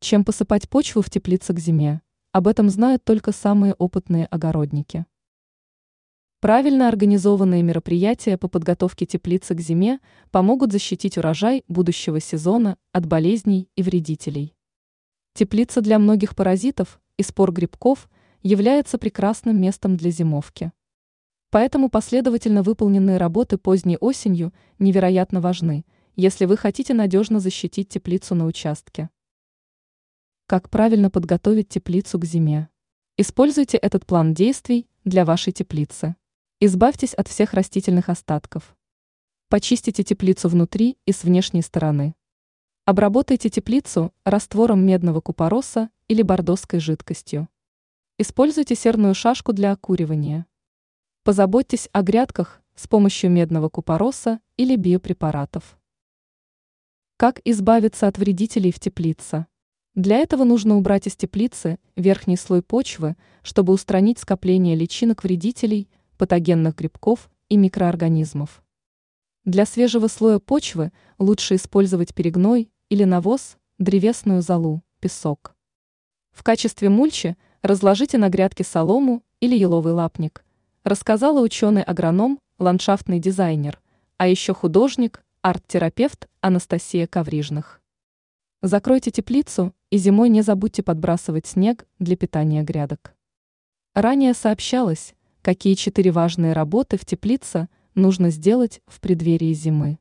Чем посыпать почву в теплице к зиме? Об этом знают только самые опытные огородники. Правильно организованные мероприятия по подготовке теплицы к зиме помогут защитить урожай будущего сезона от болезней и вредителей. Теплица для многих паразитов и спор грибков является прекрасным местом для зимовки. Поэтому последовательно выполненные работы поздней осенью невероятно важны, если вы хотите надежно защитить теплицу на участке. Как правильно подготовить теплицу к зиме? Используйте этот план действий для вашей теплицы. Избавьтесь от всех растительных остатков. Почистите теплицу внутри и с внешней стороны. Обработайте теплицу раствором медного купороса или бордоской жидкостью. Используйте серную шашку для окуривания. Позаботьтесь о грядках с помощью медного купороса или биопрепаратов. Как избавиться от вредителей в теплице? Для этого нужно убрать из теплицы верхний слой почвы, чтобы устранить скопление личинок вредителей, патогенных грибков и микроорганизмов. Для свежего слоя почвы лучше использовать перегной или навоз, древесную золу, песок. В качестве мульчи разложите на грядке солому или еловый лапник, рассказала ученый-агроном, ландшафтный дизайнер, а еще художник, арт-терапевт Анастасия Коврижных. Закройте теплицу и зимой не забудьте подбрасывать снег для питания грядок. Ранее сообщалось, какие четыре важные работы в теплице нужно сделать в преддверии зимы.